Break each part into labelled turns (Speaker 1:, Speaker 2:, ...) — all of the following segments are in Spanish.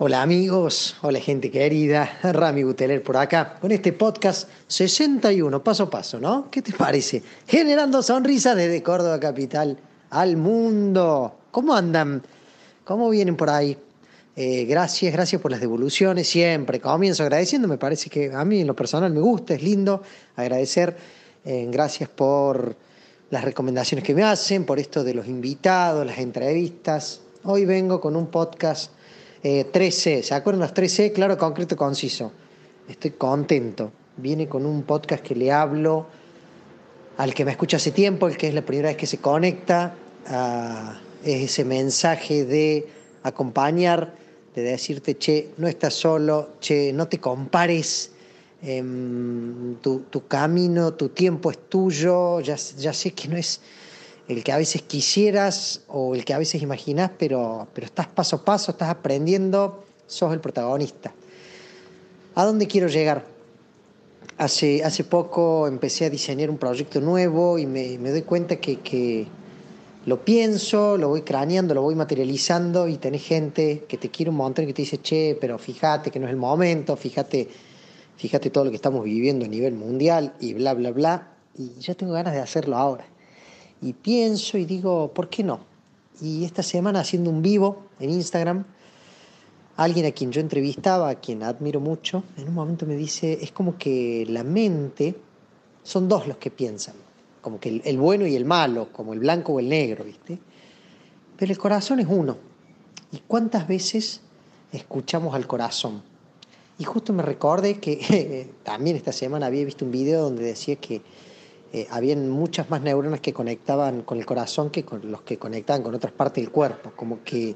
Speaker 1: Hola amigos, hola gente querida, Rami Buteler por acá, con este podcast 61, paso a paso, ¿no? ¿Qué te parece? Generando sonrisas desde Córdoba Capital al mundo. ¿Cómo andan? ¿Cómo vienen por ahí? Eh, gracias, gracias por las devoluciones, siempre comienzo agradeciendo, me parece que a mí en lo personal me gusta, es lindo agradecer, eh, gracias por las recomendaciones que me hacen, por esto de los invitados, las entrevistas. Hoy vengo con un podcast 3C, eh, ¿se acuerdan los 3C? Claro, concreto, conciso. Estoy contento. Viene con un podcast que le hablo al que me escucha hace tiempo, el que es la primera vez que se conecta, es ese mensaje de acompañar, de decirte, che, no estás solo, che, no te compares, em, tu, camino, tu tiempo es tuyo, ya sé que no es el que a veces quisieras o el que a veces imaginas, pero, pero estás paso a paso, estás aprendiendo, sos el protagonista. ¿A dónde quiero llegar? Hace, hace poco empecé a diseñar un proyecto nuevo y me, doy cuenta que, lo pienso, lo voy craneando, lo voy materializando y tenés gente que te quiere un montón y que te dice, che, pero fíjate que no es el momento, fíjate, fíjate todo lo que estamos viviendo a nivel mundial y bla, bla, bla. Y ya tengo ganas de hacerlo ahora y pienso y digo, ¿por qué no? Y esta semana haciendo un vivo en Instagram, alguien a quien yo entrevistaba, a quien admiro mucho, en un momento me dice, es como que la mente son dos los que piensan, como que el, bueno y el malo, como el blanco o el negro, ¿viste? Pero el corazón es uno. ¿Y cuántas veces escuchamos al corazón? Y justo me recordé que también esta semana había visto un video donde decía que eh, habían muchas más neuronas que conectaban con el corazón que con los que conectaban con otras partes del cuerpo, como que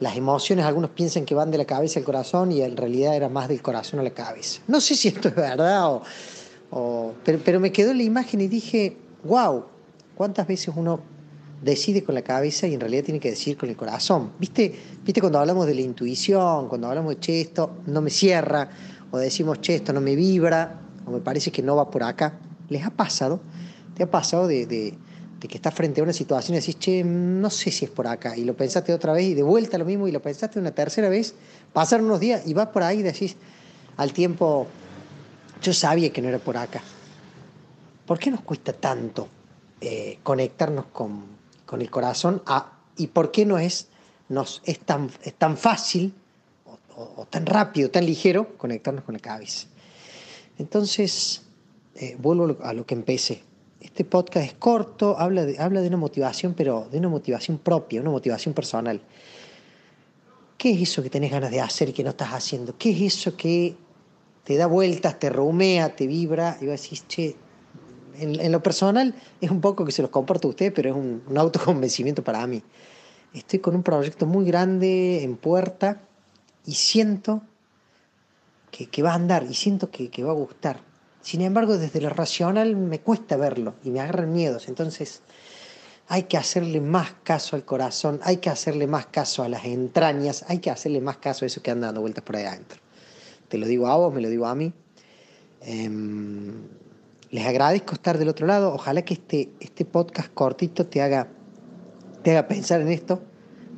Speaker 1: las emociones algunos piensan que van de la cabeza al corazón y en realidad era más del corazón a la cabeza. No sé si esto es verdad o, pero, pero me quedó la imagen y dije, wow, ¿cuántas veces uno decide con la cabeza y en realidad tiene que decir con el corazón? ¿Viste, ¿Viste cuando hablamos de la intuición, cuando hablamos de, che, esto no me cierra, o decimos, che, esto no me vibra, o me parece que no va por acá? ¿Les ha pasado? ¿Te ha pasado de, que estás frente a una situación y decís, che, no sé si es por acá? Y lo pensaste otra vez y de vuelta lo mismo y lo pensaste una tercera vez. Pasaron unos días y vas por ahí y decís al tiempo, yo sabía que no era por acá. ¿Por qué nos cuesta tanto eh, conectarnos con, el corazón? ¿Y por qué no es tan fácil o, o tan rápido, tan ligero conectarnos con la cabeza? Entonces, eh, vuelvo a lo que empecé. Este podcast es corto, habla de, habla de una motivación, pero de una motivación propia, una motivación personal. ¿Qué es eso que tenés ganas de hacer y que no estás haciendo? ¿Qué es eso que te da vueltas, te rumea, te vibra y vas a decir, che, en, lo personal es un poco que se los comparto a ustedes, pero es un, autoconvencimiento para mí. Estoy con un proyecto muy grande en puerta y siento que, va a andar y siento que, que va a gustar. Sin embargo, desde lo racional me cuesta verlo y me agarran miedos. Entonces, hay que hacerle más caso al corazón, hay que hacerle más caso a las entrañas, hay que hacerle más caso a eso que anda dando vueltas por ahí adentro. Te lo digo a vos, me lo digo a mí. Em, les agradezco estar del otro lado. Ojalá que este, este podcast cortito te haga, te haga pensar en esto,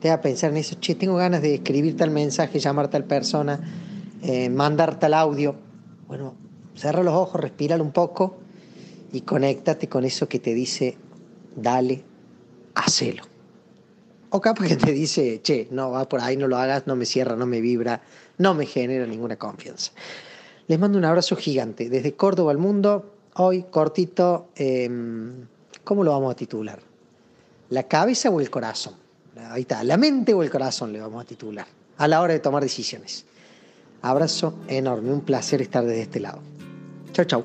Speaker 1: te haga pensar en eso. Che, tengo ganas de escribir tal mensaje, llamar tal persona, eh, mandar tal audio. Bueno, Cerra los ojos, respíralo un poco y conéctate con eso que te dice, dale, hacelo. O capaz que te dice, che, no, va por ahí, no lo hagas, no me cierra, no me vibra, no me genera ninguna confianza. Les mando un abrazo gigante. Desde Córdoba al mundo, hoy cortito, em, ¿cómo lo vamos a titular? ¿La cabeza o el corazón? Ahí está, la mente o el corazón le vamos a titular, a la hora de tomar decisiones. Abrazo enorme, un placer estar desde este lado. Chào cháu.